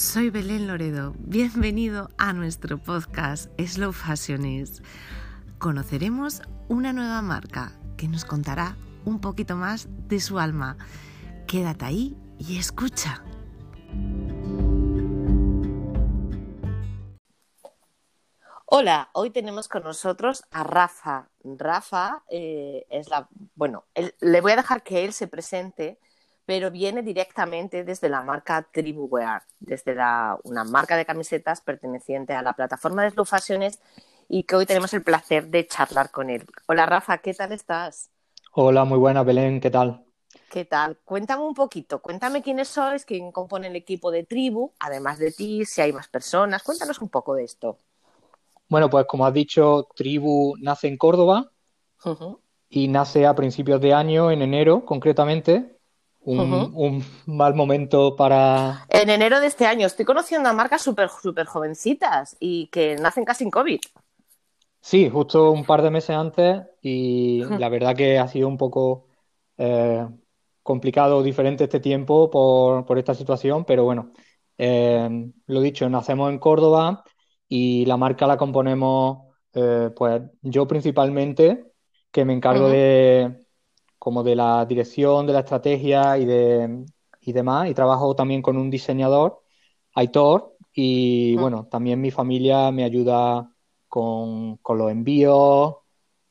soy Belén Loredo. Bienvenido a nuestro podcast Slow Fashionist. Conoceremos una nueva marca que nos contará un poquito más de su alma. Quédate ahí y escucha. Hola, hoy tenemos con nosotros a Rafa. Rafa eh, es la, bueno, le voy a dejar que él se presente pero viene directamente desde la marca Tribuwear, desde una marca de camisetas perteneciente a la plataforma de Slow Fashions y que hoy tenemos el placer de charlar con él. Hola Rafa, ¿qué tal estás? Hola, muy buena Belén, ¿qué tal? ¿Qué tal? Cuéntame un poquito, cuéntame quiénes sois, quién compone el equipo de Tribu, además de ti, si hay más personas, cuéntanos un poco de esto. Bueno, pues como has dicho, Tribu nace en Córdoba y nace a principios de año, en enero concretamente, un, mal momento para... En enero de este año estoy conociendo a marcas súper super jovencitas y que nacen casi en COVID. Sí, justo un par de meses antes y la verdad que ha sido un poco eh, complicado, diferente este tiempo por, esta situación, pero bueno, eh, lo dicho, nacemos en Córdoba y la marca la componemos eh, pues yo principalmente, que me encargo de como de la dirección, de la estrategia y, de, y demás. Y trabajo también con un diseñador, Aitor, y bueno, también mi familia me ayuda con, los envíos.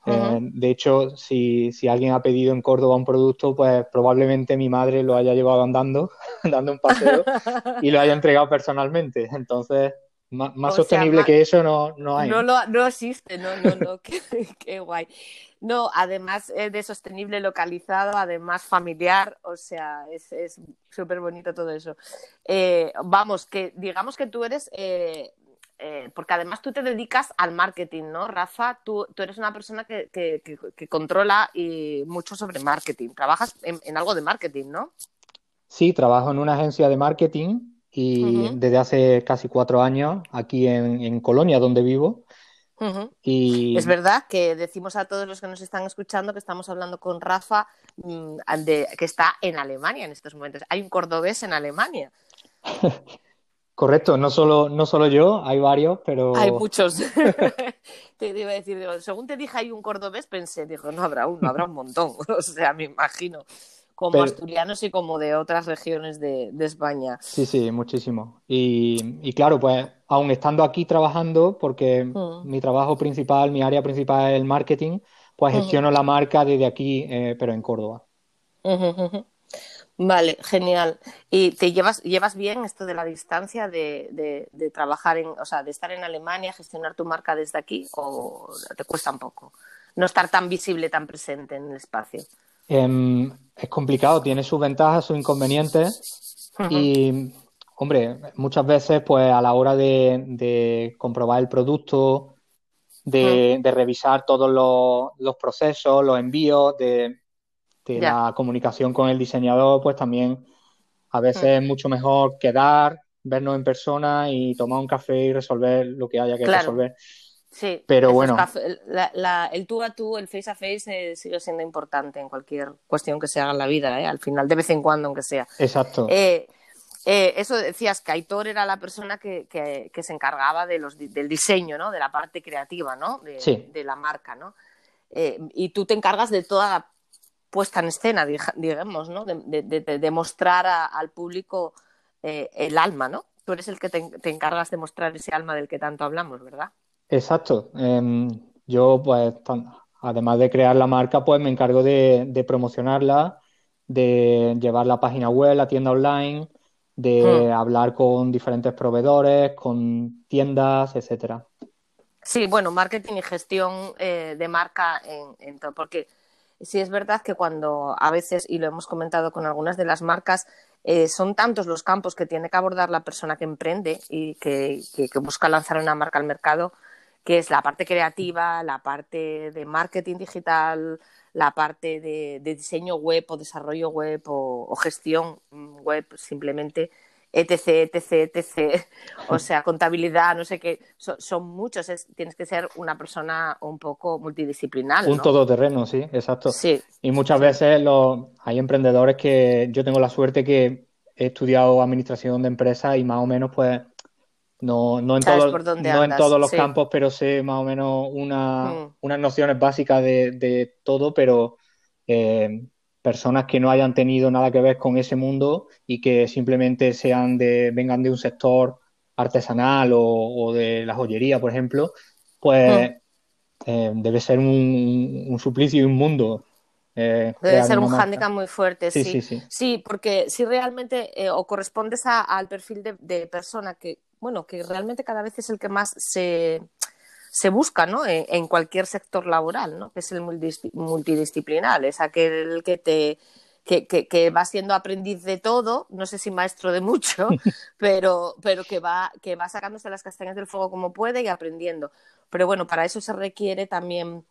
Eh, de hecho, si, alguien ha pedido en Córdoba un producto, pues probablemente mi madre lo haya llevado andando, dando un paseo y lo haya entregado personalmente. Entonces, más, sostenible que eso no, no hay. No, no existe, no, no, no, qué, guay. No, además eh, de sostenible localizado, además familiar, o sea, es súper bonito todo eso. Eh, vamos, que digamos que tú eres, eh, porque además tú te dedicas al marketing, ¿no, Rafa? Tú, tú eres una persona que, que, que, controla y mucho sobre marketing. Trabajas en, en algo de marketing, ¿no? Sí, trabajo en una agencia de marketing y desde hace casi cuatro años aquí en, Colonia, donde vivo. y... Es verdad que decimos a todos los que nos están escuchando que estamos hablando con Rafa, mm, de, que está en Alemania en estos momentos. Hay un cordobés en Alemania. Correcto, no solo, no solo yo, hay varios, pero... Hay muchos. te iba a decir, según te dije hay un cordobés, pensé, digo, no habrá uno, habrá un montón. o sea, me imagino como asturianos y como de otras regiones de, España. Sí, sí, muchísimo. Y, claro, pues aún estando aquí trabajando, porque mm. mi trabajo principal, mi área principal es el marketing, pues gestiono la marca desde aquí, eh, pero en Córdoba. Vale, genial. ¿Y te llevas, llevas bien esto de la distancia de, de, trabajar en, o sea, de estar en Alemania, gestionar tu marca desde aquí, o te cuesta un poco? No estar tan visible, tan presente en el espacio. Em, es complicado, tiene sus ventajas, sus inconvenientes. Y, hombre, muchas veces pues a la hora de, comprobar el producto, de, revisar todos los, procesos, los envíos, de, la comunicación con el diseñador, pues también a veces es mucho mejor quedar, vernos en persona y tomar un café y resolver lo que haya que resolver. Sí, pero bueno. el tú a tú, el face a face, eh, sigue siendo importante en cualquier cuestión que se haga en la vida, ¿eh? al final, de vez en cuando, aunque sea. Exacto. Eh, eso decías que Aitor era la persona que, se encargaba de los, del diseño, ¿no? De la parte creativa, ¿no? De, la marca, ¿no? y tú te encargas de toda la puesta en escena, digamos, ¿no? De, mostrar al público el alma, ¿no? Tú eres el que te encargas de mostrar ese alma del que tanto hablamos, ¿verdad? Exacto. Em, yo, pues, además de crear la marca, pues me encargo de, promocionarla, de llevar la página web, la tienda online, de hmm. hablar con diferentes proveedores, con tiendas, etcétera. Sí, bueno, marketing y gestión eh, de marca en, todo, porque sí es verdad que cuando a veces, y lo hemos comentado con algunas de las marcas, eh, son tantos los campos que tiene que abordar la persona que emprende y que busca lanzar una marca al mercado, que es la parte creativa, la parte de marketing digital, la parte de, diseño web o desarrollo web o, gestión web simplemente, etc, etc, etc. O sea, contabilidad, no sé qué, son, muchos, tienes que ser una persona un poco multidisciplinar. Un todoterreno, sí, exacto. Sí. Y muchas veces hay emprendedores que yo tengo la suerte que he estudiado administración de empresas y más o menos pues no, no en, no en todos los campos, pero sé más o menos mm. unas nociones básicas de, todo, pero eh, personas que no hayan tenido nada que ver con ese mundo y que simplemente sean de, vengan de un sector artesanal o, de la joyería, por ejemplo, pues mm. eh, debe ser un, suplicio y un mundo. Eh, debe ser un hándicap muy fuerte, sí. Sí, sí, sí. porque si realmente o correspondes al perfil de persona que bueno, que realmente cada vez es el que más se, se busca ¿no? en, cualquier sector laboral, ¿no? que es el multidisciplinar, es aquel que te que, que, va siendo aprendiz de todo, no sé si maestro de mucho, pero, pero que, va, que va sacándose las castañas del fuego como puede y aprendiendo. Pero bueno, para eso se requiere también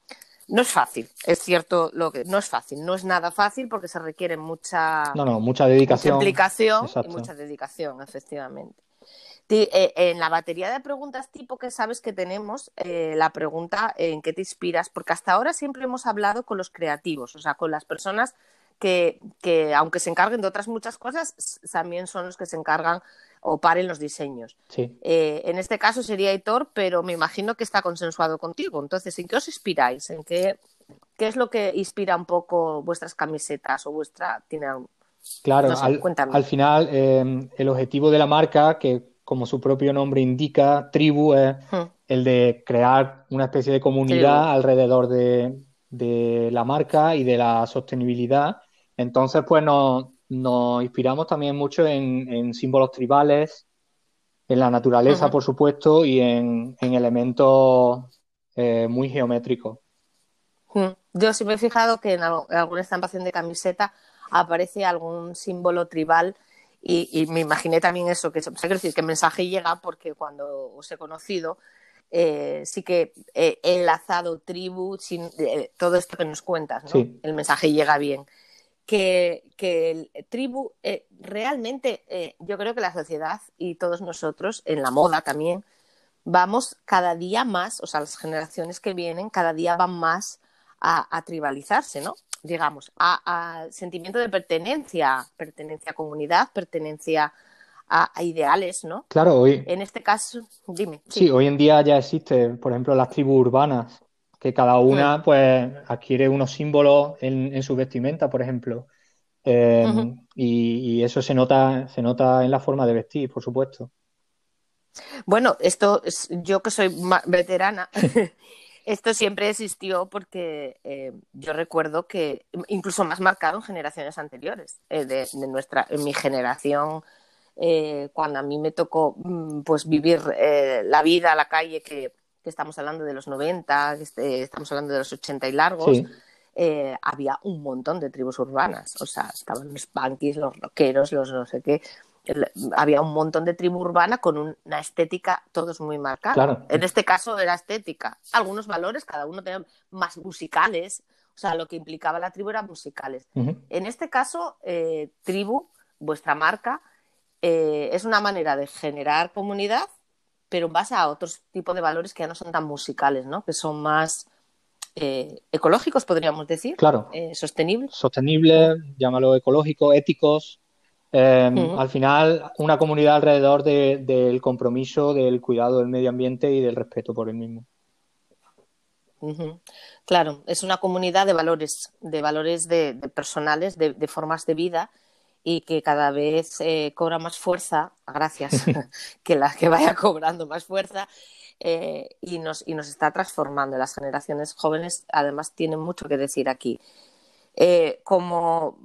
no es fácil, es cierto lo que no es fácil, no es nada fácil porque se requiere mucha no, no, mucha dedicación, mucha implicación y mucha dedicación, efectivamente. Eh, en la batería de preguntas tipo que sabes que tenemos, eh, la pregunta en qué te inspiras, porque hasta ahora siempre hemos hablado con los creativos, o sea, con las personas que, aunque se encarguen de otras muchas cosas, también son los que se encargan o paren los diseños. Eh, en este caso sería Hitor, pero me imagino que está consensuado contigo. Entonces, ¿en qué os inspiráis? ¿En qué, qué es lo que inspira un poco vuestras camisetas o vuestra... Tiene... Claro, al, al, final el objetivo de la marca, que como su propio nombre indica, tribu es hmm. el de crear una especie de comunidad alrededor de, la marca y de la sostenibilidad. Entonces, pues nos, inspiramos también mucho en, símbolos tribales, en la naturaleza, por supuesto, y en, elementos eh, muy geométricos. Hmm. Yo sí me he fijado que en alguna estampación de camiseta aparece algún símbolo tribal y, me imaginé también eso, que, o decir, que el mensaje llega porque cuando os he conocido, eh, sí que he enlazado tribu, sin, eh, todo esto que nos cuentas, ¿no? El mensaje llega bien. Que, que el tribu, eh, realmente, yo creo que la sociedad y todos nosotros, en la moda también, vamos cada día más, o sea, las generaciones que vienen, cada día van más a, a tribalizarse, ¿no? Digamos, a, sentimiento de pertenencia, pertenencia a comunidad, pertenencia a, ideales, ¿no? Claro, hoy. En este caso, dime. Sí, hoy en día ya existe, por ejemplo, las tribus urbanas, que cada una, pues, adquiere unos símbolos en, su vestimenta, por ejemplo. Em, y, eso se nota, se nota en la forma de vestir, por supuesto. Bueno, esto es, yo que soy veterana, Esto siempre existió porque eh, yo recuerdo que, incluso más marcado en generaciones anteriores, eh, de, nuestra, en mi generación, eh, cuando a mí me tocó mm, pues vivir la vida a la calle, que, estamos hablando de los 90, este, estamos hablando de los 80 y largos, había un montón de tribus urbanas. O sea, estaban los punkis, los rockeros, los no sé qué había un montón de tribu urbana con una estética todos muy marcada. En este caso era estética. Algunos valores, cada uno tenía más musicales, o sea, lo que implicaba la tribu eran musicales. En este caso, eh, tribu, vuestra marca, eh, es una manera de generar comunidad, pero en base a otros tipos de valores que ya no son tan musicales, ¿no? Que son más eh, ecológicos, podríamos decir. Claro. sostenibles. Sostenibles, llámalo ecológico, éticos. Em, al final, una comunidad alrededor del compromiso, del cuidado del medio ambiente y del respeto por el mismo. Claro, es una comunidad de valores, de valores de, personales, de, formas de vida y que cada vez eh, cobra más fuerza, gracias, que la que vaya cobrando más fuerza eh, y, nos, y nos está transformando. Las generaciones jóvenes además tienen mucho que decir aquí. Eh, como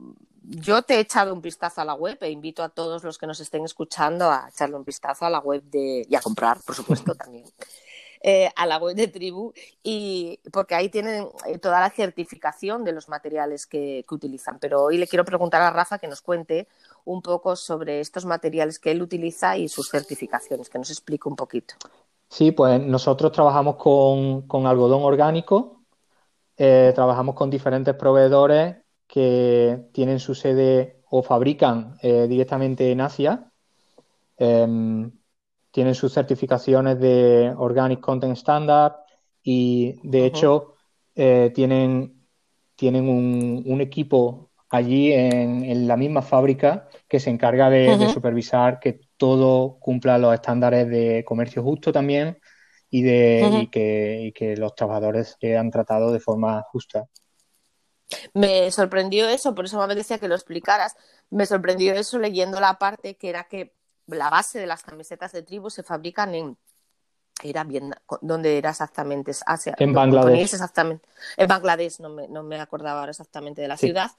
yo te he echado un vistazo a la web e invito a todos los que nos estén escuchando a echarle un vistazo a la web de y a comprar, por supuesto, también. Eh, a la web de Tribu y porque ahí tienen eh, toda la certificación de los materiales que, utilizan. Pero hoy le quiero preguntar a Rafa que nos cuente un poco sobre estos materiales que él utiliza y sus certificaciones, que nos explique un poquito. Sí, pues nosotros trabajamos con, algodón orgánico, eh, trabajamos con diferentes proveedores que tienen su sede o fabrican eh, directamente en Asia. Em, tienen sus certificaciones de Organic Content Standard y de hecho eh, tienen, tienen un, equipo allí en, la misma fábrica que se encarga de, supervisar que todo cumpla los estándares de comercio justo también y, de, que, y que los trabajadores sean tratados de forma justa. Me sorprendió eso, por eso me decía que lo explicaras. Me sorprendió eso leyendo la parte que era que la base de las camisetas de tribu se fabrican en era bien dónde era exactamente Asia en Bangladesh. exactamente en Bangladesh no me, no me acordaba ahora exactamente de la ciudad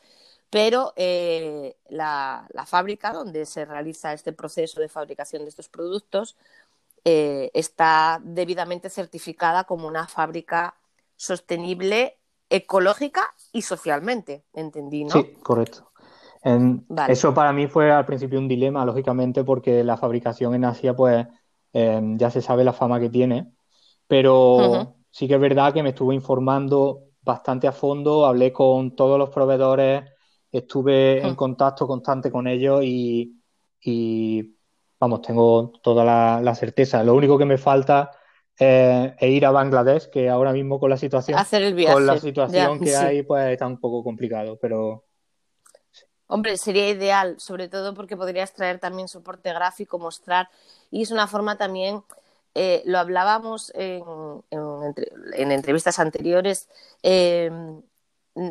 pero eh, la, fábrica donde se realiza este proceso de fabricación de estos productos eh, está debidamente certificada como una fábrica sostenible ecológica y socialmente, entendí, ¿no? Sí, correcto. Eso para mí fue al principio un dilema, lógicamente, porque la fabricación en Asia, pues em, ya se sabe la fama que tiene, pero sí que es verdad que me estuve informando bastante a fondo, hablé con todos los proveedores estuve en contacto constante con ellos y, vamos, tengo toda la, certeza. Lo único que me falta es ir a Bangladesh, que ahora mismo con la situación, con la situación que hay, pues está un poco complicado, pero Hombre, sería ideal, sobre todo porque podrías traer también soporte gráfico, mostrar, y es una forma también, eh, lo hablábamos en, en, entrevistas anteriores, eh,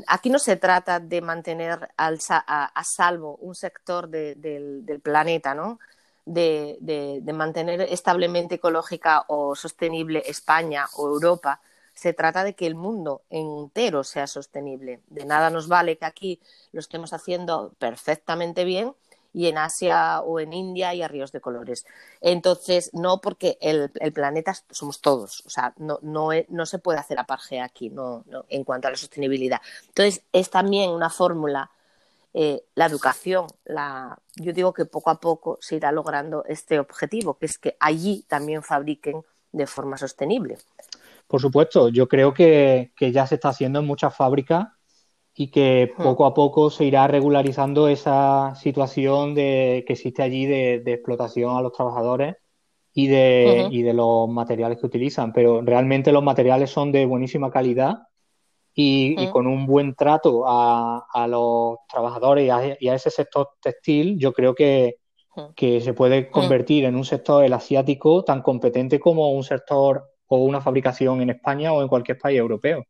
aquí no se trata de mantener a, salvo un sector del, planeta, ¿no? De, mantener establemente ecológica o sostenible España o Europa. Se trata de que el mundo entero sea sostenible. De nada nos vale que aquí lo estemos haciendo perfectamente bien y en Asia o en India hay ríos de colores. Entonces, no porque el, planeta somos todos, o sea, no, no, no se puede hacer aparje aquí no, no, en cuanto a la sostenibilidad. Entonces, es también una fórmula, eh, la educación, la, yo digo que poco a poco se irá logrando este objetivo, que es que allí también fabriquen de forma sostenible. Por supuesto, yo creo que, que ya se está haciendo en muchas fábricas y que hmm. poco a poco se irá regularizando esa situación de, que existe allí de, explotación a los trabajadores y de, y de los materiales que utilizan. Pero realmente los materiales son de buenísima calidad y, con un buen trato a, a los trabajadores y a, ese sector textil, yo creo que, que se puede convertir en un sector el asiático tan competente como un sector o una fabricación en España o en cualquier país europeo.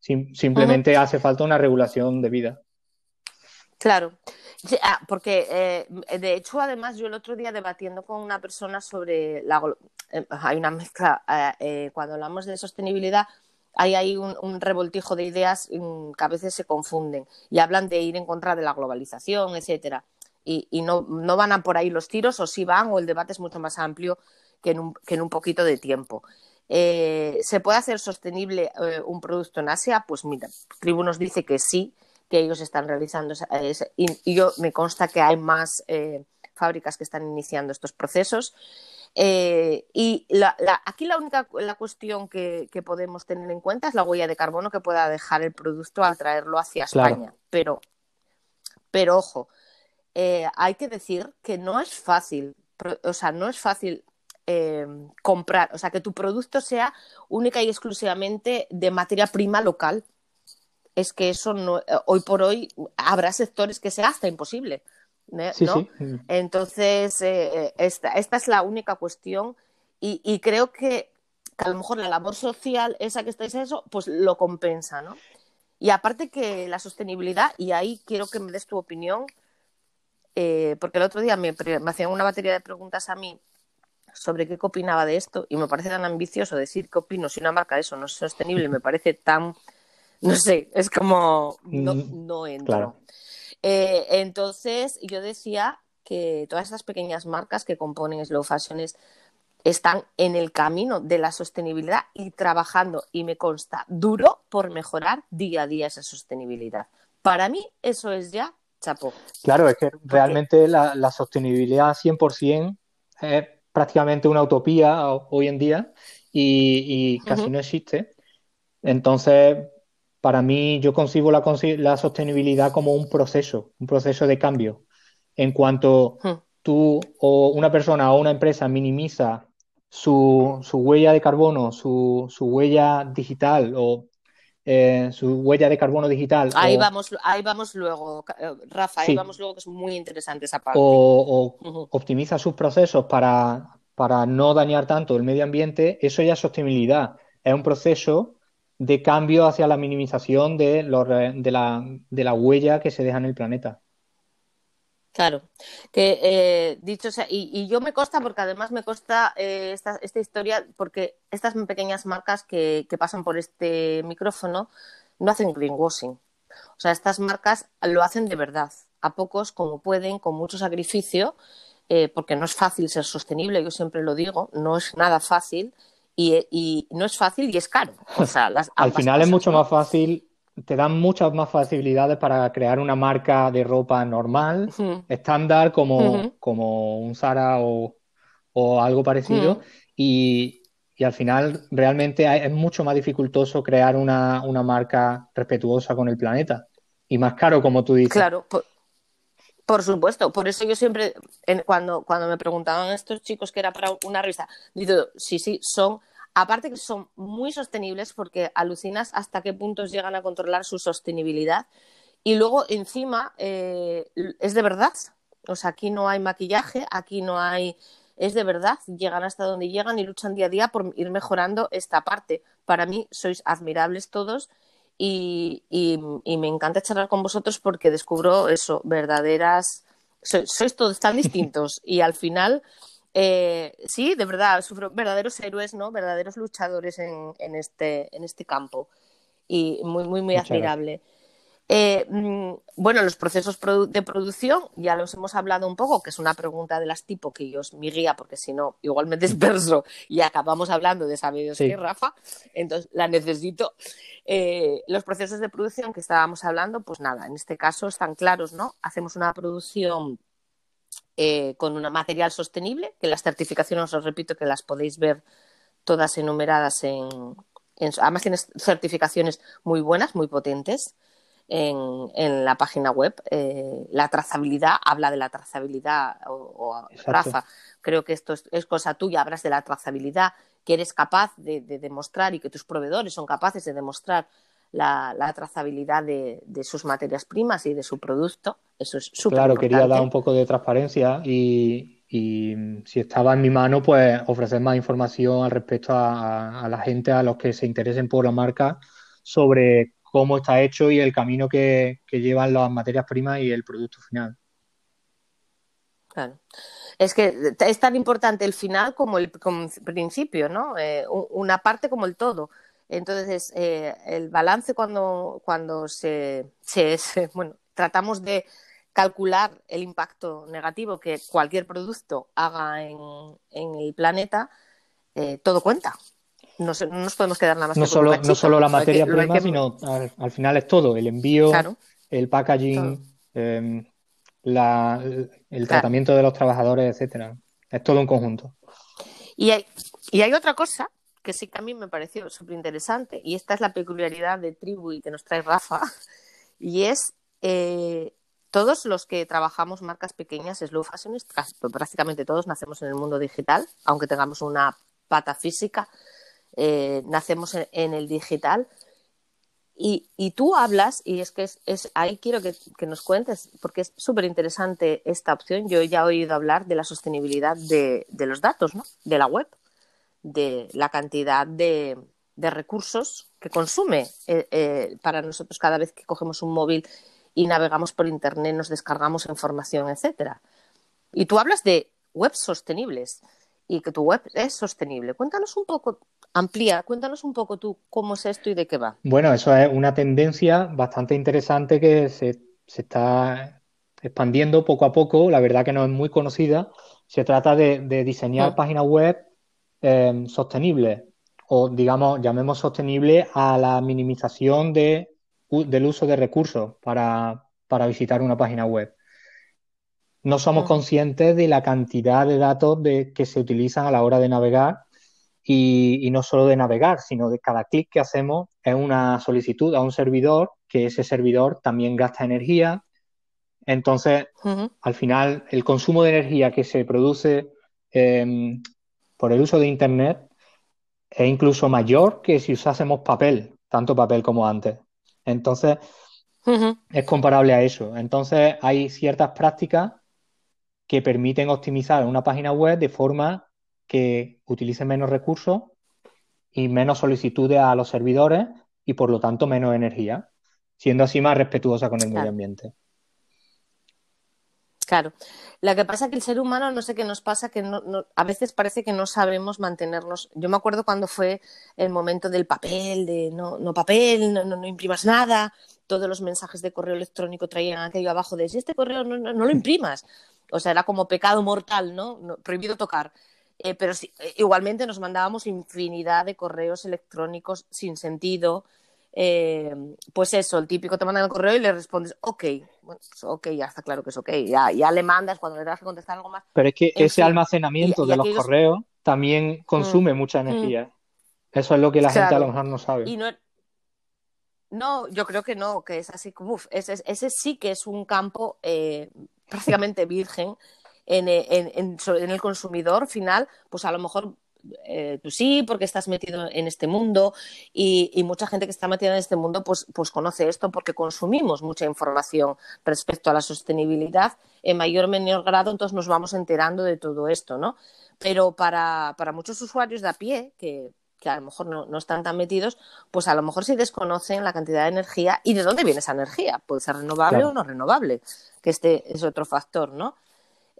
Simplemente hace falta una regulación de vida. Claro, ah, porque eh, de hecho, además, yo el otro día debatiendo con una persona sobre la. Eh, hay una mezcla, eh, cuando hablamos de sostenibilidad, hay ahí un, revoltijo de ideas mm, que a veces se confunden y hablan de ir en contra de la globalización, etcétera. Y, no, no, van a por ahí los tiros, o sí van, o el debate es mucho más amplio que en un, poquito de tiempo. Eh, ¿Se puede hacer sostenible eh, un producto en Asia? Pues mira, Tribu nos dice que sí, que ellos están realizando y, yo me consta que hay más eh, fábricas que están iniciando estos procesos. Y aquí la única la cuestión que, podemos tener en cuenta es la huella de carbono que pueda dejar el producto al traerlo hacia España. Pero, pero ojo, hay que decir que no es fácil, o sea, no es fácil Em, comprar, o sea, que tu producto sea única y exclusivamente de materia prima local. Es que eso no, hoy por hoy habrá sectores que sea hasta imposible. ¿No? Entonces, eh, esta, esta, es la única cuestión y, creo que, a lo mejor la labor social, esa que estáis eso, pues lo compensa, ¿no? Y aparte que la sostenibilidad, y ahí quiero que me des tu opinión, eh, porque el otro día me, me hacían una batería de preguntas a mí sobre qué opinaba de esto y me parece tan ambicioso decir qué opino si una marca de eso no es sostenible, me parece tan, no sé, es como no, mm, no entro. Eh, entonces yo decía que todas estas pequeñas marcas que componen Slow Fashions están en el camino de la sostenibilidad y trabajando, y me consta, duro por mejorar día a día esa sostenibilidad. Para mí eso es ya chapo. Claro, es que realmente la, la, sostenibilidad 100% es prácticamente una utopía hoy en día y, casi no existe. Entonces, para mí, yo concibo la, la, sostenibilidad como un proceso, un proceso de cambio. En cuanto tú o una persona o una empresa minimiza su, huella de carbono, su, huella digital o eh, su huella de carbono digital. Ahí, vamos, ahí vamos luego, eh, Rafa, ahí vamos luego, que es muy interesante esa parte. O, optimiza sus procesos para, para no dañar tanto el medio ambiente, eso ya es sostenibilidad. Es un proceso de cambio hacia la minimización de, de, la, de la huella que se deja en el planeta. Claro, que eh, dicho sea, y, yo me consta porque además me consta eh, esta, esta, historia, porque estas pequeñas marcas que, que, pasan por este micrófono no hacen greenwashing. O sea, estas marcas lo hacen de verdad, a pocos como pueden, con mucho sacrificio, eh, porque no es fácil ser sostenible, yo siempre lo digo, no es nada fácil y, y no es fácil y es caro. O sea, las, Al final es mucho más fácil te dan muchas más facilidades para crear una marca de ropa normal, estándar, como, como un Zara o, algo parecido. y, al final realmente es mucho más dificultoso crear una, marca respetuosa con el planeta. Y más caro, como tú dices. Claro, por, supuesto. Por eso yo siempre, cuando, cuando me preguntaban estos chicos que era para una revista, digo, sí, sí, son Aparte que son muy sostenibles porque alucinas hasta qué puntos llegan a controlar su sostenibilidad. Y luego encima eh, es de verdad. O sea, aquí no hay maquillaje, aquí no hay... Es de verdad, llegan hasta donde llegan y luchan día a día por ir mejorando esta parte. Para mí sois admirables todos y, me encanta charlar con vosotros porque descubro eso, verdaderas... sois todos tan distintos y al final eh, sí, de verdad, verdaderos héroes, ¿no? Verdaderos luchadores en, este, en este campo. Y muy, muy, muy admirable. Eh, mm, bueno, los procesos de producción, ya los hemos hablado un poco, que es una pregunta de las tipo que yo es mi guía, porque si no, igual me disperso y acabamos hablando de sabios que Rafa, entonces la necesito. Eh, los procesos de producción que estábamos hablando, pues nada, en este caso están claros, ¿no? Hacemos una producción eh, con un material sostenible, que las certificaciones, os repito, que las podéis ver todas enumeradas en, además tienes certificaciones muy buenas, muy potentes en, la página web. Eh, la trazabilidad, habla de la trazabilidad, o, Rafa, creo que esto es, cosa tuya, hablas de la trazabilidad, que eres capaz de, demostrar y que tus proveedores son capaces de demostrar la, trazabilidad de, sus materias primas y de su producto. Eso es súper Claro, quería dar un poco de transparencia y, si estaba en mi mano, pues ofrecer más información al respecto a, la gente, a los que se interesen por la marca, sobre cómo está hecho y el camino que, llevan las materias primas y el producto final. Claro. Es que es tan importante el final como el, principio, ¿no? Eh, una parte como el todo. Entonces, eh, el balance cuando, cuando se, bueno, tratamos de calcular el impacto negativo que cualquier producto haga en, el planeta, eh, todo cuenta. No, nos podemos quedar nada más. No, solo, no solo la materia prima, sino al, final es todo, el envío, el packaging, em, el tratamiento de los trabajadores, etcétera. Es todo un conjunto. Y hay, y hay otra cosa que sí que a mí me pareció súper interesante, y esta es la peculiaridad de Tribu y que nos trae Rafa, y es eh, todos los que trabajamos marcas pequeñas, slow fashionistas, prácticamente todos nacemos en el mundo digital, aunque tengamos una pata física, eh, nacemos en, el digital. Y, tú hablas, y es que es, ahí quiero que, nos cuentes, porque es súper interesante esta opción. Yo ya he oído hablar de la sostenibilidad de, de los datos, ¿no? de la web de la cantidad de, recursos que consume eh, eh, para nosotros cada vez que cogemos un móvil y navegamos por internet, nos descargamos información, etcétera. Y tú hablas de webs sostenibles y que tu web es sostenible. Cuéntanos un poco, amplía, cuéntanos un poco tú cómo es esto y de qué va. Bueno, eso es una tendencia bastante interesante que se, está expandiendo poco a poco. La verdad que no es muy conocida. Se trata de, diseñar mm. páginas web eh, sostenible o digamos, llamemos sostenible a la minimización de, del uso de recursos para, visitar una página web. No somos conscientes de la cantidad de datos de, que se utilizan a la hora de navegar y, no solo de navegar, sino de cada clic que hacemos es una solicitud a un servidor, que ese servidor también gasta energía. Entonces, al final, el consumo de energía que se produce em, por el uso de Internet es incluso mayor que si usásemos papel tanto papel como antes. Entonces, es comparable a eso. Entonces, hay ciertas prácticas que permiten optimizar una página web de forma que utilice menos recursos y menos solicitudes a los servidores y por lo tanto menos energía, siendo así más respetuosa con el medio ambiente. Claro. Lo que pasa es que el ser humano, no sé qué nos pasa, que a veces parece que no sabemos mantenernos. Yo me acuerdo cuando fue el momento del papel, de no, no papel, no, no, imprimas nada, todos los mensajes de correo electrónico traían aquello abajo de si este correo no, no, lo imprimas. O sea, era como pecado mortal, ¿no? prohibido tocar. Eh, pero sí, eh, igualmente nos mandábamos infinidad de correos electrónicos sin sentido, eh, pues eso, el típico te mandan el correo y le respondes, ok, bueno, pues ok, ya está claro que es ok, ya, ya le mandas cuando le das que contestar algo más. Pero es que ese almacenamiento de los correos también consume mm, mucha mm. energía. Eso es lo que la gente a lo mejor no sabe. no, yo creo que no, que es así, uf, ese, ese sí que es un campo eh, prácticamente virgen en, en, en, el consumidor final, pues a lo mejor eh, tú sí, porque estás metido en este mundo y, mucha gente que está metida en este mundo pues, pues conoce esto porque consumimos mucha información respecto a la sostenibilidad en mayor o menor grado, entonces nos vamos enterando de todo esto, ¿no? Pero para, muchos usuarios de a pie, que, a lo mejor no, no, están tan metidos, pues a lo mejor sí desconocen la cantidad de energía y de dónde viene esa energía. Puede ser renovable o no renovable, que este es otro factor, ¿no?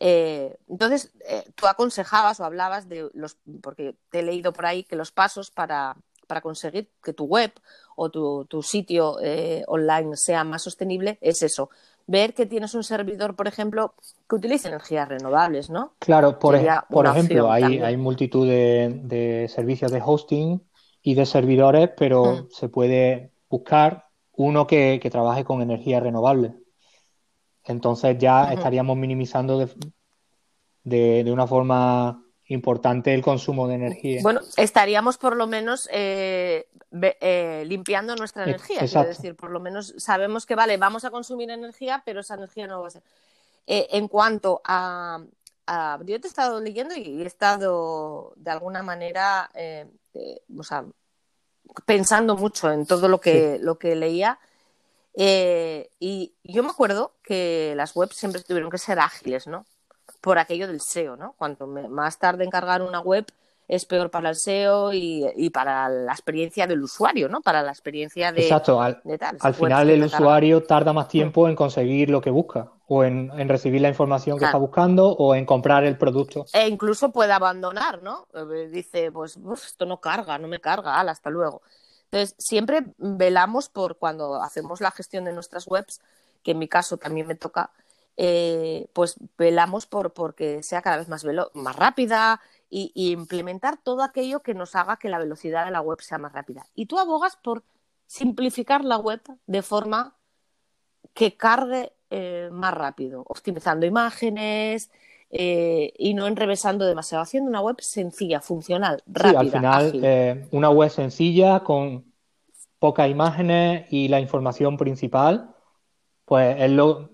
Eh, entonces, eh, tú aconsejabas o hablabas de los, porque te he leído por ahí que los pasos para, para conseguir que tu web o tu, tu sitio eh, online sea más sostenible es eso, ver que tienes un servidor, por ejemplo, que utilice energías renovables, ¿no? Claro, por, por ejemplo, hay, hay, multitud de, de, servicios de hosting y de servidores, pero mm. se puede buscar uno que, que trabaje con energía renovable. Entonces ya estaríamos minimizando de, de, una forma importante el consumo de energía. Bueno, estaríamos por lo menos eh, eh, limpiando nuestra energía. Es decir, por lo menos sabemos que, vale, vamos a consumir energía, pero esa energía no va a ser. Eh, en cuanto a, Yo te he estado leyendo y he estado, de alguna manera, o sea, pensando mucho en todo lo que, lo que leía eh, y yo me acuerdo que las webs siempre tuvieron que ser ágiles, ¿no? Por aquello del SEO, ¿no? Cuanto más tarde encargar una web es peor para el SEO y, para la experiencia del usuario, ¿no? Para la experiencia de. Exacto, al, al final el usuario tarda más tiempo en conseguir lo que busca, o en, recibir la información que está buscando, o en comprar el producto. E incluso puede abandonar, ¿no? Eh, dice, pues esto no carga, no me carga, hasta luego. Entonces, siempre velamos por cuando hacemos la gestión de nuestras webs, que en mi caso también me toca, eh, pues velamos por porque sea cada vez más, más rápida y, implementar todo aquello que nos haga que la velocidad de la web sea más rápida. Y tú abogas por simplificar la web de forma que cargue eh, más rápido, optimizando imágenes, eh, y no enrevesando demasiado, haciendo una web sencilla, funcional, rápida. al final, eh, una web sencilla con pocas imágenes y la información principal, pues es lo,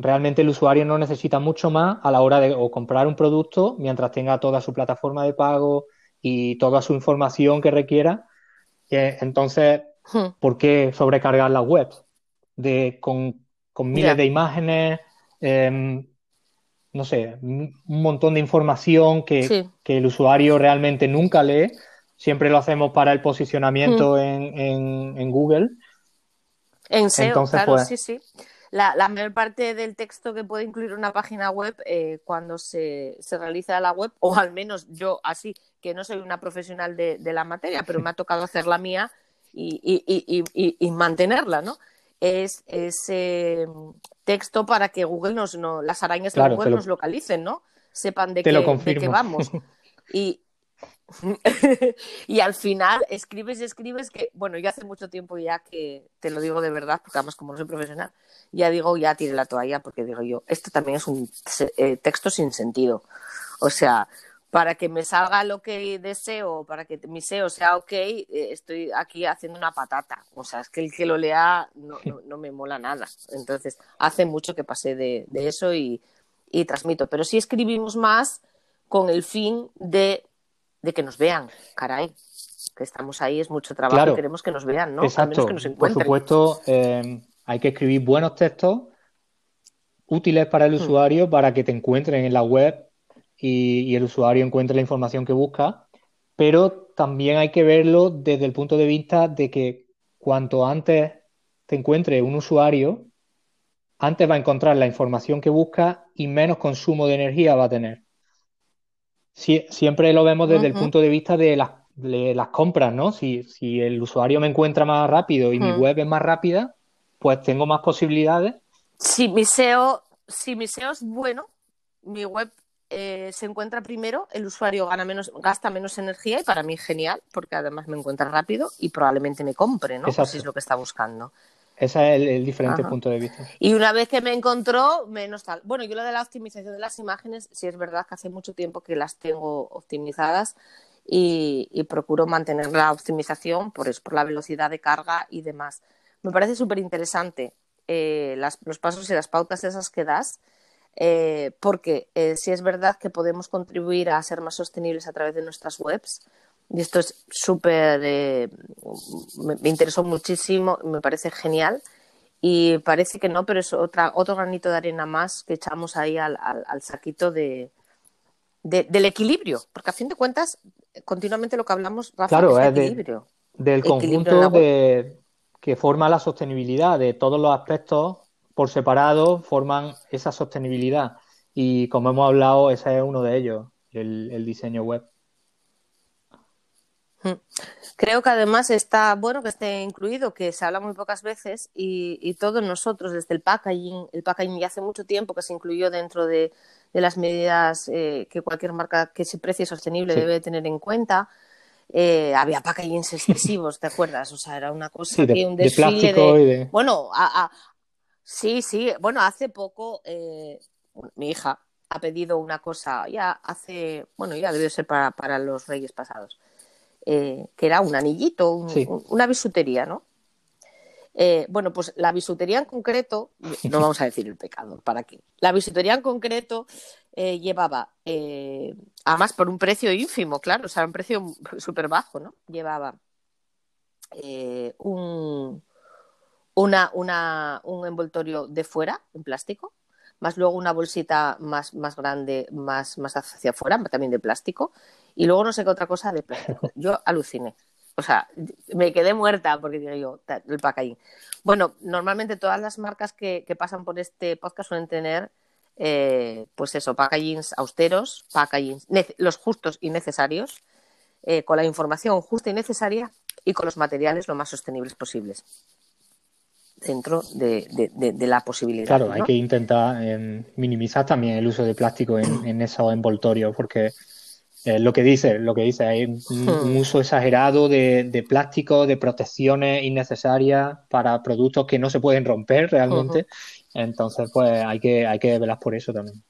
realmente el usuario no necesita mucho más a la hora de comprar un producto mientras tenga toda su plataforma de pago y toda su información que requiera. Eh, entonces, ¿por qué sobrecargar la web de, con, miles de imágenes? Em, no sé, un montón de información que, el usuario realmente nunca lee. Siempre lo hacemos para el posicionamiento en, en, Google. En SEO, claro, pues sí, sí. La, mayor parte del texto que puede incluir una página web eh, cuando se, se, realiza la web, o al menos yo así, que no soy una profesional de, la materia, pero me ha tocado hacer la mía y, y, y, y mantenerla, ¿no? Es, ese texto para que Google nos, no, las arañas de Google nos localicen, ¿no? Sepan de, qué, de qué vamos. Y, y al final escribes y escribes que, bueno, yo hace mucho tiempo ya que te lo digo de verdad, porque además como no soy profesional, ya digo, ya tire la toalla, porque digo yo, esto también es un eh, texto sin sentido. O sea, para que me salga lo que deseo, para que mi SEO sea ok, eh, estoy aquí haciendo una patata. O sea, es que el que lo lea no, no, me mola nada. Entonces, hace mucho que pasé de, eso y, transmito. Pero sí escribimos más con el fin de, que nos vean, caray. que estamos ahí, es mucho trabajo y queremos que nos vean, ¿no? Exacto. que nos Por supuesto, eh, hay que escribir buenos textos útiles para el hmm. usuario para que te encuentren en la web y, el usuario encuentre la información que busca, pero también hay que verlo desde el punto de vista de que cuanto antes te encuentre un usuario, antes va a encontrar la información que busca y menos consumo de energía va a tener. siempre lo vemos desde el punto de vista de las, las compras, ¿no? Si, si, el usuario me encuentra más rápido y mi web es más rápida, pues tengo más posibilidades. Si mi SEO, si mi SEO es bueno, mi web eh, se encuentra primero, el usuario gana menos, gasta menos energía y para mí genial, porque además me encuentra rápido y probablemente me compre, ¿no? Pues si es lo que está buscando. Ese es el, diferente punto de vista. Y una vez que me encontró, menos tal. Bueno, yo lo de la optimización de las imágenes, sí es verdad que hace mucho tiempo que las tengo optimizadas y, procuro mantener la optimización por, por la velocidad de carga y demás. Me parece súper interesante eh, los pasos y las pautas esas que das eh, porque eh, si es verdad que podemos contribuir a ser más sostenibles a través de nuestras webs. Y esto es súper, eh, me, interesó muchísimo, me parece genial. Y parece que no, pero es otra, otro granito de arena más que echamos ahí al, al, saquito de, del equilibrio. Porque a fin de cuentas, continuamente lo que hablamos, Rafa, es de equilibrio. del conjunto de, que forma la sostenibilidad de todos los aspectos por separado forman esa sostenibilidad. Y como hemos hablado, ese es uno de ellos, el, diseño web. Hmm. Creo que además está bueno que esté incluido, que se habla muy pocas veces y, todos nosotros, desde el packaging, el packaging ya hace mucho tiempo que se incluyó dentro de, las medidas eh, que cualquier marca que se precie sostenible debe tener en cuenta. Eh, había packagings excesivos, ¿te acuerdas? O sea, era una cosa que un desfile de, Bueno, a, Sí, sí. Bueno, hace poco eh, mi hija ha pedido una cosa, ya hace, bueno, ya debió ser para, para los reyes pasados, eh, que era un anillito, una bisutería, ¿no? Eh, bueno, pues la bisutería en concreto, no vamos a decir el pecado, ¿para qué? La bisutería en concreto llevaba, además por un precio ínfimo, claro, o sea, un precio súper bajo, ¿no? Llevaba un, una, una, un envoltorio de fuera, en plástico, más luego una bolsita más, más grande, más, más hacia afuera, también de plástico, y luego no sé qué otra cosa de plástico. Yo aluciné. O sea, me quedé muerta porque digo yo, el packaging. Bueno, normalmente todas las marcas que, pasan por este podcast suelen tener, eh, pues eso, packagings austeros, packagings los justos y necesarios, eh, con la información justa y necesaria y con los materiales lo más sostenibles posibles dentro de, la posibilidad. Claro, hay que intentar em, minimizar también el uso de plástico en, esos envoltorios, porque eh, lo que dice, lo que dice, hay un, hmm. uso exagerado de, plástico, de protecciones innecesarias para productos que no se pueden romper realmente. Entonces, pues hay que, hay que velar por eso también.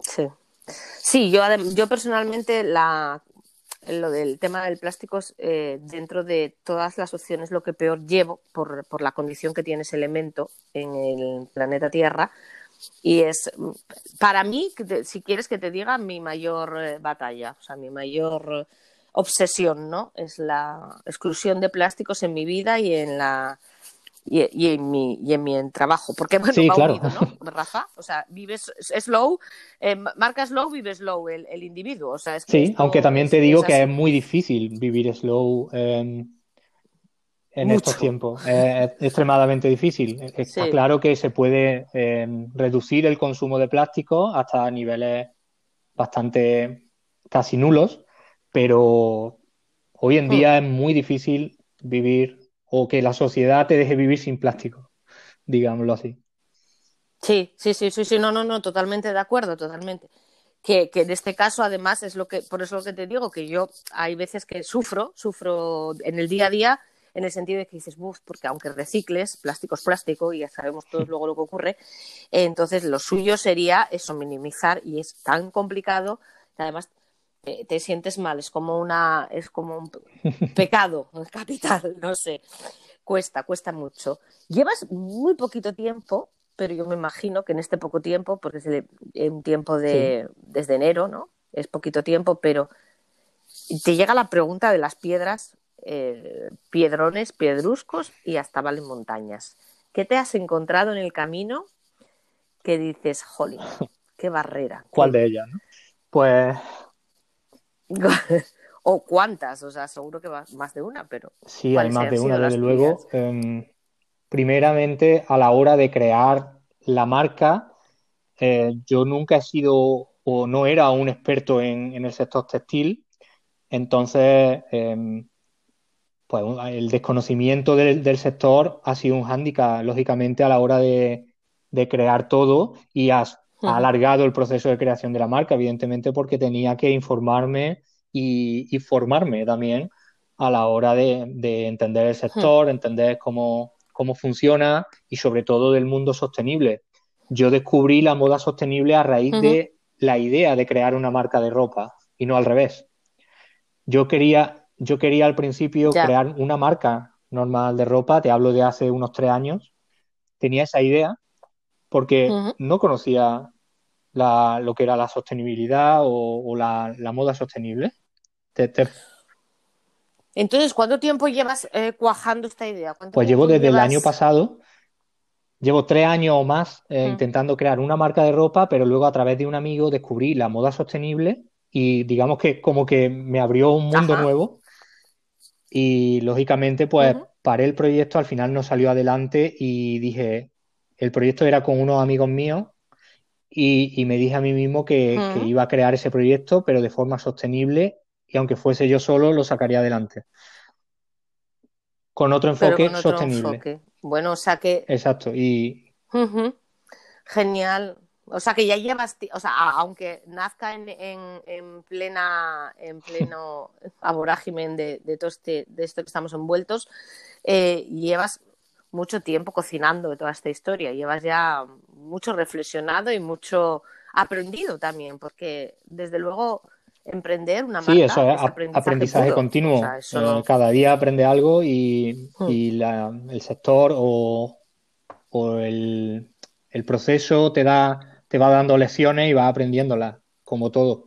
Sí. Sí, yo, yo personalmente la lo del tema del plástico es eh, dentro de todas las opciones lo que peor llevo por, por, la condición que tiene ese elemento en el planeta Tierra. Y es, para mí, si quieres que te diga, mi mayor eh, batalla, o sea, mi mayor obsesión, ¿no? Es la exclusión de plásticos en mi vida y en la y, en mi, y en mi trabajo. Porque, bueno, va claro. unido, ¿no, Rafa? O sea, vives slow, eh, marca slow, vive slow el, el individuo. O sea, es sí, aunque también te digo que es muy difícil vivir slow en estos tiempos. Es extremadamente difícil. Está claro que se puede reducir el consumo de plástico hasta niveles bastante casi nulos, pero hoy en hmm. día es muy difícil vivir o que la sociedad te deje vivir sin plástico, digámoslo así. Sí, sí, sí, sí, sí, no, no, no, totalmente de acuerdo, totalmente. Que, que, en este caso, además, es lo que, por eso lo que te digo, que yo hay veces que sufro, sufro en el día a día, en el sentido de que dices, Buf, porque aunque recicles, plástico es plástico y ya sabemos todos luego lo que ocurre, entonces lo suyo sería eso, minimizar y es tan complicado que además te, sientes mal, es como una, es como un pecado capital, no sé, cuesta, cuesta mucho. Llevas muy poquito tiempo, pero yo me imagino que en este poco tiempo, porque es un tiempo de desde enero, ¿no? Es poquito tiempo, pero te llega la pregunta de las piedras, eh, piedrones, piedruscos y hasta valen montañas. ¿Qué te has encontrado en el camino que dices, jolín, qué barrera? ¿Cuál de ellas? Pues. o cuántas, o sea, seguro que más de una, pero. Sí, hay más de una, desde luego. Em, primeramente, a la hora de crear la marca, eh, yo nunca he sido o no era un experto en, el sector textil, entonces, em, pues el desconocimiento del, sector ha sido un hándicap, lógicamente, a la hora de, crear todo y has alargado el proceso de creación de la marca, evidentemente, porque tenía que informarme y, formarme también a la hora de, entender el sector, entender cómo, cómo funciona y sobre todo del mundo sostenible. Yo descubrí la moda sostenible a raíz de la idea de crear una marca de ropa y no al revés. Yo quería, yo quería al principio crear una marca normal de ropa, te hablo de hace unos tres años, tenía esa idea porque no conocía lo que era la sostenibilidad o, la, moda sostenible. Entonces, ¿cuánto tiempo llevas eh, cuajando esta idea? Pues llevo desde el año pasado Llevo tres años o más eh, intentando crear una marca de ropa, pero luego a través de un amigo descubrí la moda sostenible y digamos que como que me abrió un mundo nuevo. Y lógicamente, pues paré el proyecto, al final no salió adelante y dije, el proyecto era con unos amigos míos y, me dije a mí mismo que, iba a crear ese proyecto, pero de forma sostenible y aunque fuese yo solo, lo sacaría adelante. Con otro enfoque sostenible. Bueno, o sea que. Exacto, y. Genial. O sea que ya llevas, o sea, aunque nazca en, en, plena, en pleno aborágimen de, de, todo este, de esto que estamos envueltos, eh, llevas mucho tiempo cocinando toda esta historia, llevas ya mucho reflexionado y mucho aprendido también, porque desde luego emprender una marca. Sí, eso es aprendizaje, continuo. Eh, cada día aprende algo y, hmm. el sector o, el, proceso te da, te va dando lecciones y va aprendiéndolas, como todo.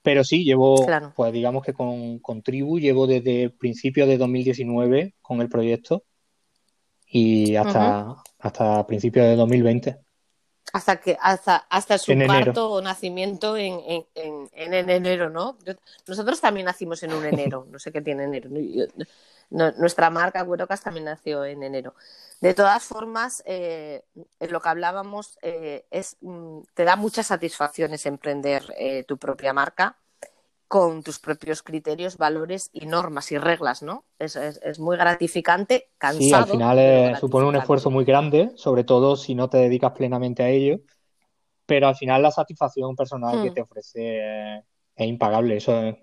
Pero sí, llevo, pues digamos que con, con Tribu llevo desde principios de 2019 con el proyecto y hasta, hasta principios de 2020 hasta que hasta hasta su parto o nacimiento en, en, en, enero, ¿no? Nosotros también nacimos en un enero, no sé qué tiene enero. nuestra marca Güerocas también nació en enero. De todas formas, eh, lo que hablábamos eh, es mm, te da muchas satisfacciones emprender eh, tu propia marca con tus propios criterios, valores y normas y reglas, ¿no? Es, es, muy gratificante, cansado. Sí, al final eh, supone un esfuerzo muy grande, sobre todo si no te dedicas plenamente a ello, pero al final la satisfacción personal que hmm. te ofrece es impagable, eso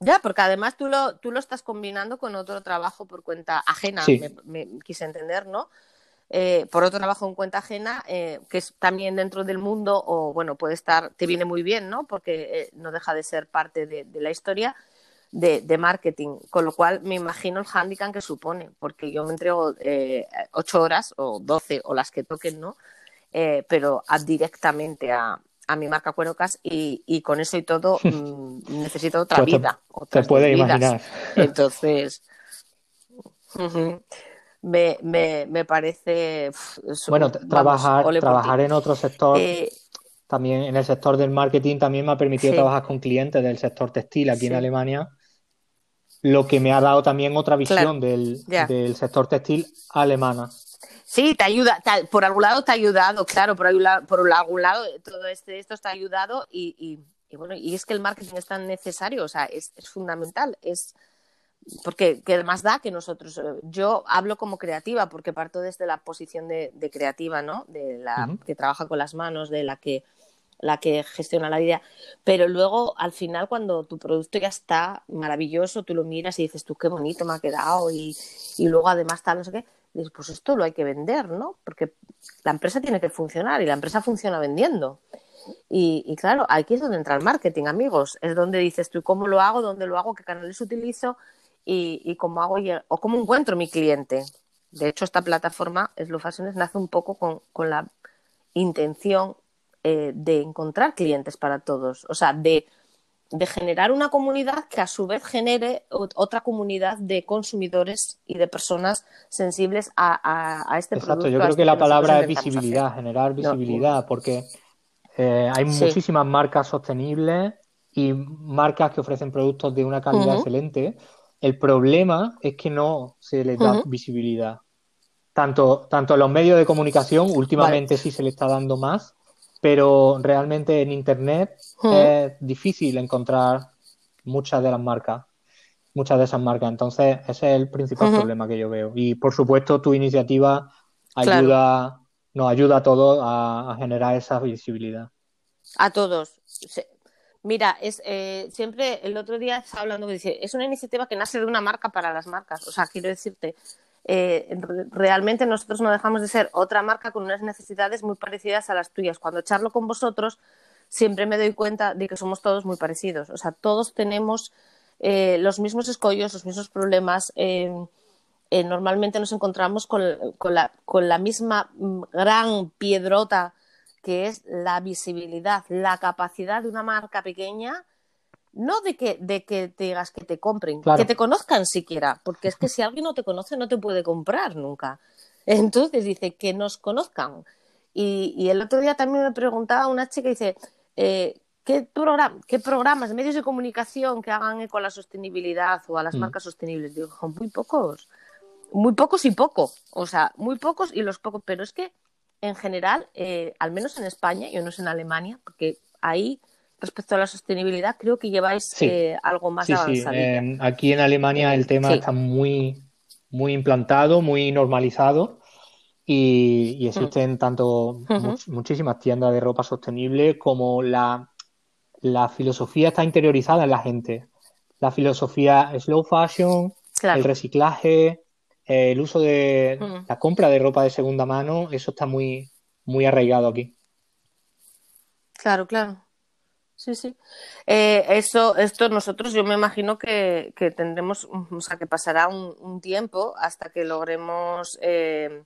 Ya, porque además tú lo, tú lo estás combinando con otro trabajo por cuenta ajena, me quise entender, ¿no? Eh, por otro trabajo en cuenta ajena, eh, que es también dentro del mundo, o bueno, puede estar, te viene muy bien, ¿no? Porque eh, no deja de ser parte de, la historia de, marketing, con lo cual me imagino el handicap que supone, porque yo me entrego ocho horas o doce o las que toquen, ¿no? pero directamente a, mi marca Cuerocas y, con eso y todo mm, necesito otra pues vida. Te, puede imaginar. Entonces me, me, me parece... bueno, trabajar, trabajar en otro sector, eh, también en el sector del marketing, también me ha permitido trabajar con clientes del sector textil aquí en Alemania, lo que me ha dado también otra visión del, del, sector textil alemana. Sí, te ayuda, por algún lado te ha ayudado, claro, por, algún lado, por algún lado todo este, esto te ha ayudado y, y, bueno, y es que el marketing es tan necesario, o sea, es, es fundamental, es porque que más da que nosotros. Eh, yo hablo como creativa porque parto desde la posición de, creativa, ¿no? De la que trabaja con las manos, de la que la que gestiona la idea, pero luego al final cuando tu producto ya está maravilloso, tú lo miras y dices, tú qué bonito me ha quedado y, y luego además tal, no sé qué, dices, pues esto lo hay que vender, ¿no? Porque la empresa tiene que funcionar y la empresa funciona vendiendo. Y, y, claro, aquí es donde entra el marketing, amigos. Es donde dices tú, ¿cómo lo hago? ¿Dónde lo hago? ¿Qué canales utilizo? Y, cómo hago o cómo encuentro mi cliente. De hecho, esta plataforma, Slow Fashions, nace un poco con, la intención eh, de encontrar clientes para todos, o sea, de, de generar una comunidad que a su vez genere otra comunidad de consumidores y de personas sensibles a, a, este Exacto, producto. yo creo este que la palabra es visibilidad, generar visibilidad, porque eh, hay muchísimas marcas sostenibles y marcas que ofrecen productos de una calidad excelente. El problema es que no se les da visibilidad. Tanto, tanto en los medios de comunicación, últimamente sí se le está dando más, pero realmente en Internet es difícil encontrar muchas de las marcas, muchas de esas marcas. Entonces, ese es el principal problema que yo veo. Y por supuesto, tu iniciativa ayuda, nos ayuda a todos a, generar esa visibilidad. A todos. Mira, es eh, siempre el otro día estaba hablando que dice, es una iniciativa que nace de una marca para las marcas. O sea, quiero decirte, eh, realmente nosotros no dejamos de ser otra marca con unas necesidades muy parecidas a las tuyas. Cuando charlo con vosotros, siempre me doy cuenta de que somos todos muy parecidos. O sea, todos tenemos eh, los mismos escollos, los mismos problemas. Eh, normalmente nos encontramos con, la, con la misma mm, gran piedrota que es la visibilidad, la capacidad de una marca pequeña no de que, de que te digas que te compren, que te conozcan siquiera, porque es que si alguien no te conoce no te puede comprar nunca. Entonces dice que nos conozcan. Y, el otro día también me preguntaba una chica, dice, eh, ¿qué, ¿qué programas, medios de comunicación que hagan eco a la sostenibilidad o a las mm. marcas sostenibles? Digo, muy pocos, muy pocos y poco, o sea, muy pocos y los pocos, pero es que en general, eh, al menos en España, yo no sé en Alemania, porque ahí respecto a la sostenibilidad, creo que lleváis eh, algo más avanzado. Sí. aquí en Alemania el tema está muy, muy implantado, muy normalizado y, existen mm. tanto muchísimas tiendas de ropa sostenible como la, la filosofía está interiorizada en la gente. La filosofía slow fashion, el reciclaje, el uso de mm. la compra de ropa de segunda mano, eso está muy, muy arraigado aquí. Claro, claro. Sí, sí. Eh, eso, esto nosotros, yo me imagino que, tendremos, o sea, que pasará un, tiempo hasta que logremos eh,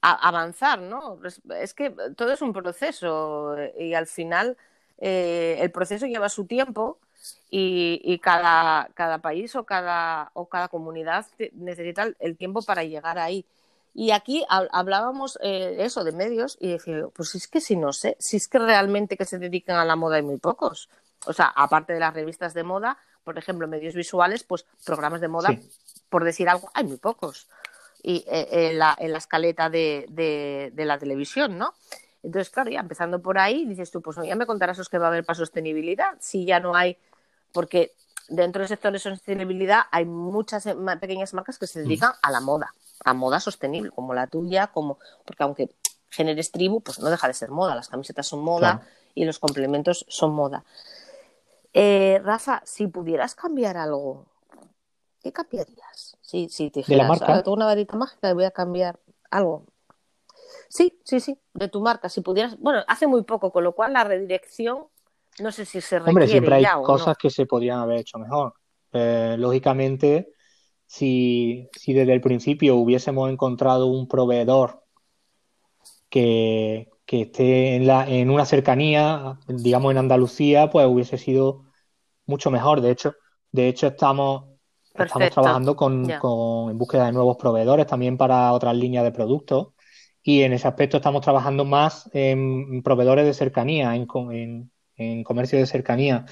avanzar, ¿no? Es que todo es un proceso y al final eh, el proceso lleva su tiempo y, cada, cada país o cada, o cada comunidad necesita el tiempo para llegar ahí. Y aquí hablábamos eh, eso de medios y decía, pues es que si no sé, si es que realmente que se dedican a la moda hay muy pocos. O sea, aparte de las revistas de moda, por ejemplo, medios visuales, pues programas de moda, por decir algo, hay muy pocos. Y eh, en, la, en, la, escaleta de, de, la televisión, ¿no? Entonces, claro, ya empezando por ahí, dices tú, pues ya me contarás los que va a haber para sostenibilidad, si ya no hay, porque dentro del sector de sostenibilidad hay muchas eh, pequeñas marcas que se dedican a la moda a moda sostenible, como la tuya, como porque aunque generes tribu, pues no deja de ser moda. Las camisetas son moda y los complementos son moda. Eh, Rafa, si pudieras cambiar algo, ¿qué cambiarías? Si, si te dijeras, ¿De la marca? tengo una varita mágica y voy a cambiar algo. Sí, sí, sí, de tu marca. Si pudieras, bueno, hace muy poco, con lo cual la redirección, no sé si se requiere Hombre, siempre hay ya, cosas que se podrían haber hecho mejor. Eh, lógicamente, si, desde el principio hubiésemos encontrado un proveedor que, esté en, la, en una cercanía, digamos en Andalucía, pues hubiese sido mucho mejor. De hecho, de hecho estamos, estamos trabajando con, en búsqueda de nuevos proveedores también para otras líneas de productos. Y en ese aspecto estamos trabajando más en proveedores de cercanía, en, en, en comercio de cercanía.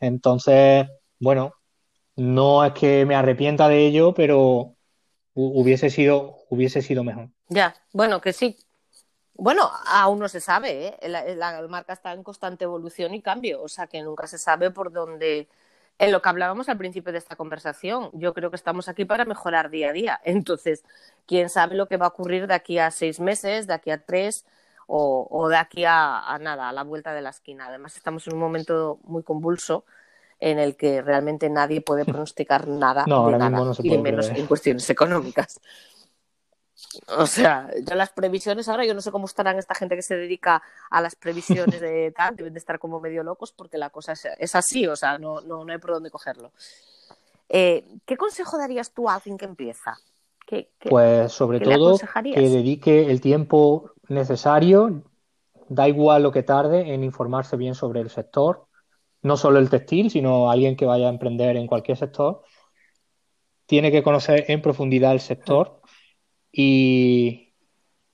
Entonces, bueno, no es que me arrepienta de ello, pero hubiese sido, hubiese sido mejor. Ya, bueno, que sí. Bueno, aún no se sabe, ¿eh? la, marca está en constante evolución y cambio, o sea que nunca se sabe por dónde, en lo que hablábamos al principio de esta conversación, yo creo que estamos aquí para mejorar día a día. Entonces, quién sabe lo que va a ocurrir de aquí a seis meses, de aquí a tres o, de aquí a, nada, a la vuelta de la esquina. Además, estamos en un momento muy convulso en el que realmente nadie puede pronosticar nada de nada, y menos en cuestiones económicas. O sea, ya las previsiones, ahora yo no sé cómo estarán esta gente que se dedica a las previsiones de tal, deben de estar como medio locos porque la cosa es, así, o sea, no, no, no, hay por dónde cogerlo. Eh, ¿Qué consejo darías tú a alguien que empieza? pues sobre todo que dedique el tiempo necesario, da igual lo que tarde, en informarse bien sobre el sector, no solo el textil, sino alguien que vaya a emprender en cualquier sector, tiene que conocer en profundidad el sector y,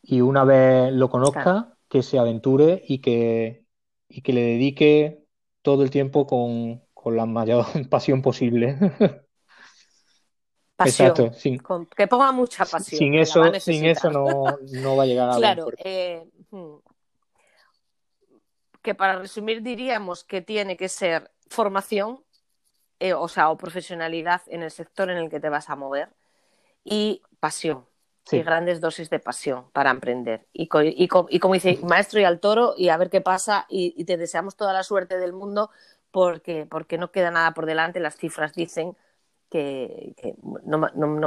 y una vez lo conozca, que se aventure y que, y que le dedique todo el tiempo con, con la mayor pasión posible. Pasión, Exacto, que ponga mucha pasión. Sin eso, sin eso no, no, va a llegar a Claro, eh, hmm. que para resumir diríamos que tiene que ser formación, eh, o sea, o profesionalidad en el sector en el que te vas a mover y pasión. Y grandes dosis de pasión para emprender. Y, y, y, como dice, maestro y al toro, y a ver qué pasa, y, te deseamos toda la suerte del mundo, porque, porque no queda nada por delante. Las cifras dicen que, no,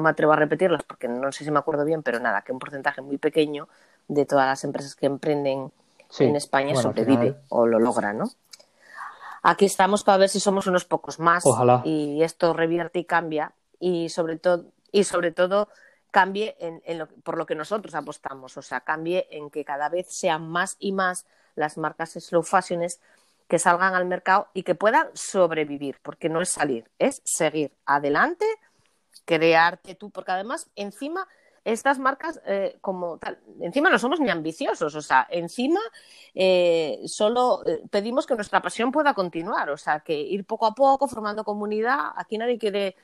me atrevo a repetirlas porque no sé si me acuerdo bien, pero nada, que un porcentaje muy pequeño de todas las empresas que emprenden en España sobrevive o lo logra, ¿no? Aquí estamos para ver si somos unos pocos más y esto revierte y cambia y sobre todo y sobre todo cambie en, por lo que nosotros apostamos, o sea, cambie en que cada vez sean más y más las marcas slow fashions que salgan al mercado y que puedan sobrevivir, porque no es salir, es seguir adelante, crearte tú, porque además encima estas marcas eh, como tal, encima no somos ni ambiciosos, o sea, encima eh, solo eh, pedimos que nuestra pasión pueda continuar, o sea, que ir poco a poco formando comunidad, aquí nadie quiere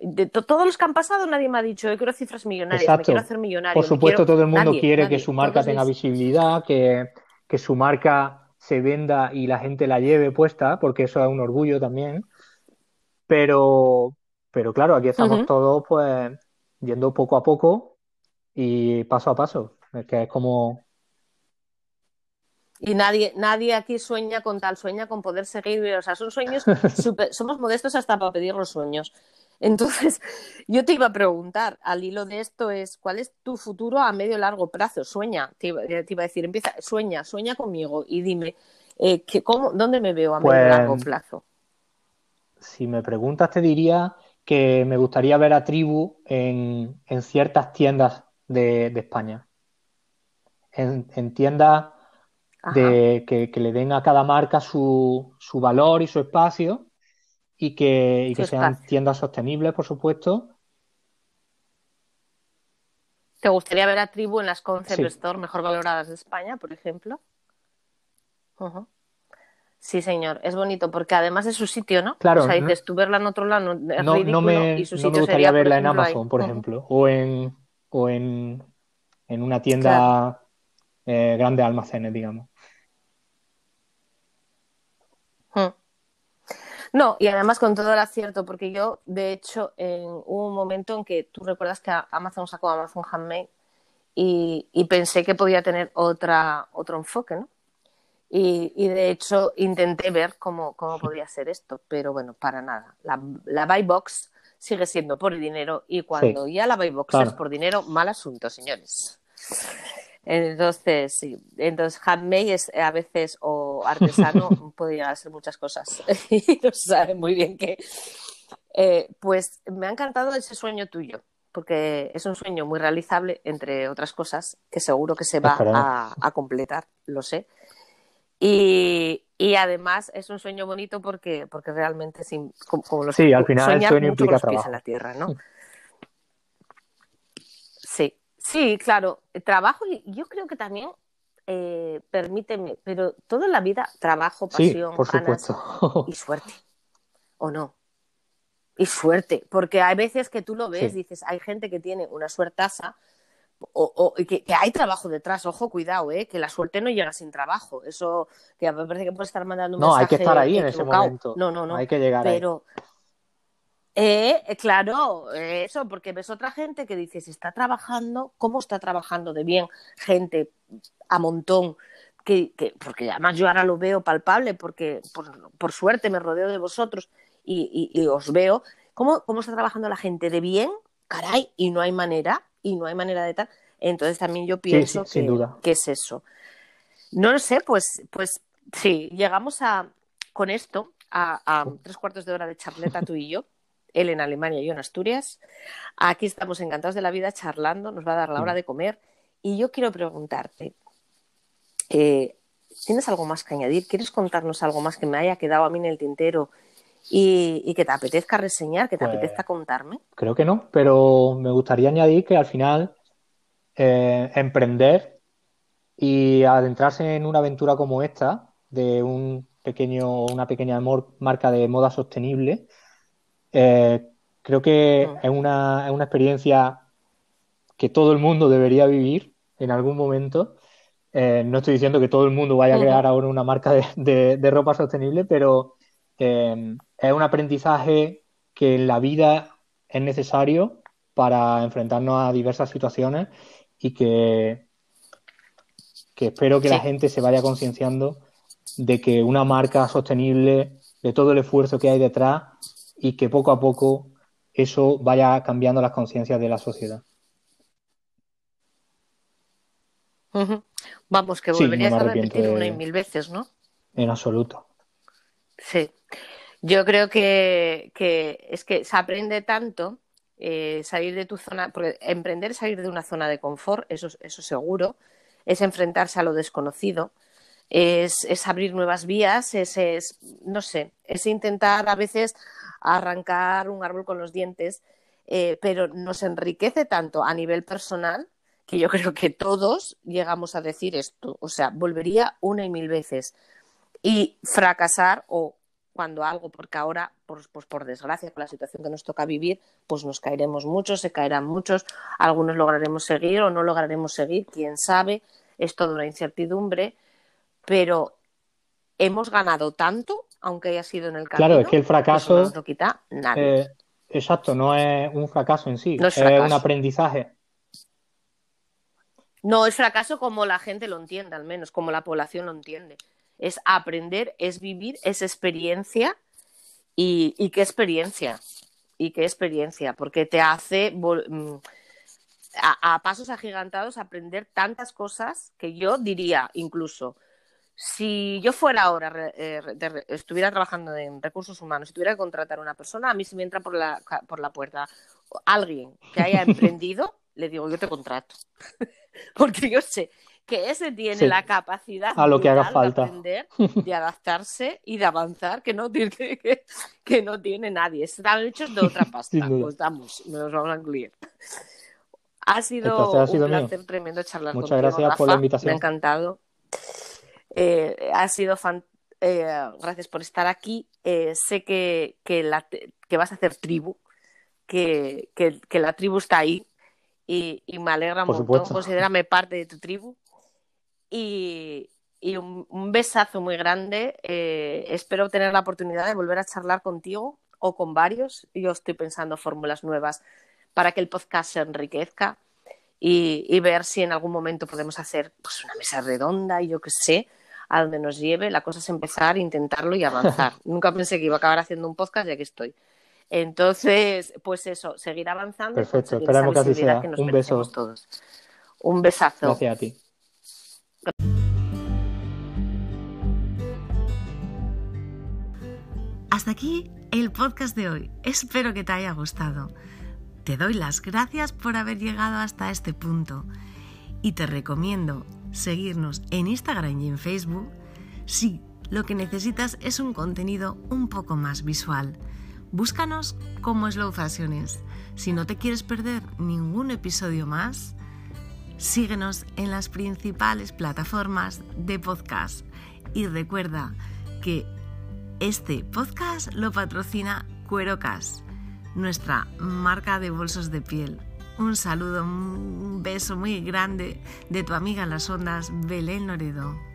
de todos los que han pasado nadie me ha dicho yo quiero cifras millonarias, me quiero hacer millonario. Por supuesto, todo el mundo quiere que su marca tenga visibilidad, que, que, su marca se venda y la gente la lleve puesta, porque eso es un orgullo también. Pero, pero claro, aquí estamos todos pues yendo poco a poco y paso a paso. Es que es como. Y nadie, nadie aquí sueña con tal, sueña con poder seguir. O sea, son sueños, somos modestos hasta para pedir los sueños. Entonces, yo te iba a preguntar, al hilo de esto, es ¿cuál es tu futuro a medio largo plazo? Sueña, te iba, a decir, empieza, sueña, sueña conmigo y dime, eh, cómo, ¿dónde me veo a medio pues, largo plazo? Si me preguntas, te diría que me gustaría ver a Tribu en, ciertas tiendas de, España. En, tiendas de, que, que, le den a cada marca su, su valor y su espacio y que, sean tiendas sostenibles, por supuesto. ¿Te gustaría ver a Tribu en las Concept Store mejor valoradas de España, por ejemplo? Sí, señor, es bonito porque además es su sitio, ¿no? Claro. O sea, dices, tú verla en otro lado es no, ridículo me, y su sitio me gustaría verla en Amazon, por ejemplo, o en, o en, en una tienda eh, grande de almacenes, digamos. No, y además con todo el acierto, porque yo, de hecho, en, hubo un momento en que tú recuerdas que Amazon sacó Amazon Handmade y, y pensé que podía tener otra, otro enfoque, ¿no? Y, y, de hecho intenté ver cómo, cómo podía ser esto, pero bueno, para nada. La, la buy box sigue siendo por dinero y cuando ya la buy box es por dinero, mal asunto, señores. Entonces, sí, entonces handmade es a veces o artesano puede llegar a ser muchas cosas y no se sabe muy bien qué. Eh, pues me ha encantado ese sueño tuyo, porque es un sueño muy realizable, entre otras cosas, que seguro que se va a, completar, lo sé. Y, y, además es un sueño bonito porque, porque realmente, sin, como, los sí, al final el sueño implica trabajo. en la tierra, ¿no? Sí, Sí, claro, trabajo y yo creo que también, eh, permíteme, pero toda la vida trabajo, pasión, y suerte, ¿o no? Y suerte, porque hay veces que tú lo ves, dices, hay gente que tiene una suertaza, o, o que, hay trabajo detrás, ojo, cuidado, ¿eh? que la suerte no llega sin trabajo. Eso, que me parece que puede estar mandando un no, mensaje. No, hay que estar ahí en ese momento. No, no, no. Hay que llegar pero, eh, eh, claro, eso, porque ves otra gente que dices, está trabajando, ¿cómo está trabajando de bien? Gente a montón, que, que porque además yo ahora lo veo palpable, porque por, suerte me rodeo de vosotros y, y, os veo, ¿cómo, ¿cómo está trabajando la gente de bien? Caray, y no hay manera, y no hay manera de tal. Entonces también yo pienso que, que, es eso. No lo sé, pues, pues sí, llegamos a, con esto a, a tres cuartos de hora de charleta tú y yo él en Alemania y yo en Asturias. Aquí estamos encantados de la vida charlando, nos va a dar la hora mm. de comer. Y yo quiero preguntarte, eh, ¿tienes algo más que añadir? ¿Quieres contarnos algo más que me haya quedado a mí en el tintero y, que te apetezca reseñar, que te Pues, apetezca contarme? Creo que no, pero me gustaría añadir que al final eh, emprender y adentrarse en una aventura como esta, de un pequeño, una pequeña marca de moda sostenible, eh, creo que es una, es una experiencia que todo el mundo debería vivir en algún momento. Eh, no estoy diciendo que todo el mundo vaya a crear ahora una marca de, de- de ropa sostenible, pero eh, es un aprendizaje que en la vida es necesario para enfrentarnos a diversas situaciones y que, que espero que la gente se vaya concienciando de que una marca sostenible, de todo el esfuerzo que hay detrás y que poco a poco eso vaya cambiando las conciencias de la sociedad. Vamos, que Sí, no volverías a repetir de- una y mil veces, ¿no? En absoluto. Sí. Yo creo que, que es que se aprende tanto eh, salir de tu zona, porque emprender es salir de una zona de confort, eso, eso seguro, es enfrentarse a lo desconocido, es, es abrir nuevas vías, es, es, no sé, es intentar a veces arrancar un árbol con los dientes, eh, pero nos enriquece tanto a nivel personal que yo creo que todos llegamos a decir esto, o sea, volvería una y mil veces. Y fracasar o cuando algo, porque ahora, pues, por desgracia, con la situación que nos toca vivir, pues nos caeremos muchos, se caerán muchos, algunos lograremos seguir o no lograremos seguir, quién sabe, es toda una incertidumbre, pero hemos ganado tanto, aunque haya sido en el camino, Claro, es que el no fracaso, nos lo quita nadie. eh, exacto, no es un fracaso en sí, No es es un aprendizaje. No es fracaso como la gente lo entiende, al menos, como la población lo entiende. Es aprender, es vivir, es experiencia y, y qué experiencia. Y qué experiencia, porque te hace mm, a, a pasos agigantados aprender tantas cosas que yo diría incluso, si yo fuera ahora, eh, de estuviera trabajando en recursos humanos, si tuviera que contratar a una persona, a mí si me entra por la, por la puerta alguien que haya emprendido, le digo, yo te contrato. Porque yo sé que ese tiene Sí. la capacidad A lo que haga brutal de falta. aprender, de adaptarse y de avanzar que no tiene, que, que no tiene nadie. Están hechos de otra pasta. Pues vamos, nos vamos a incluir. Ha sido ha sido un mío. placer tremendo charlar Muchas contigo, gracias por la invitación. Me ha encantado. Eh, ha sido fan- eh, gracias por estar aquí. Eh, sé que, que, la, que vas a hacer tribu, que, que, la tribu está ahí y, y me alegra Por supuesto. Considérame parte de tu tribu. Y, y un, un besazo muy grande. Espero tener la oportunidad de volver a charlar contigo o con varios. Yo estoy pensando fórmulas nuevas para que el podcast se enriquezca y, y ver si en algún momento podemos hacer pues, una mesa redonda y yo qué sé, a donde nos lleve. La cosa es empezar, intentarlo y avanzar. Nunca pensé que iba a acabar haciendo un podcast ya que estoy. Entonces, pues eso, seguir avanzando y Perfecto, esperemos que así sea. que Un beso. todos. Un besazo. Gracias a ti. Hasta aquí el podcast de hoy. Espero que te haya gustado. Te doy las gracias por haber llegado hasta este punto y te recomiendo seguirnos en Instagram y en Facebook si lo que necesitas es un contenido un poco más visual. Búscanos como Slow Fashions. Si no te quieres perder ningún episodio más, síguenos en las principales plataformas de podcast y recuerda que este podcast lo patrocina Cuerocas, nuestra marca de bolsos de piel. Un saludo, un beso muy grande de tu amiga en las ondas, Belén Loredo.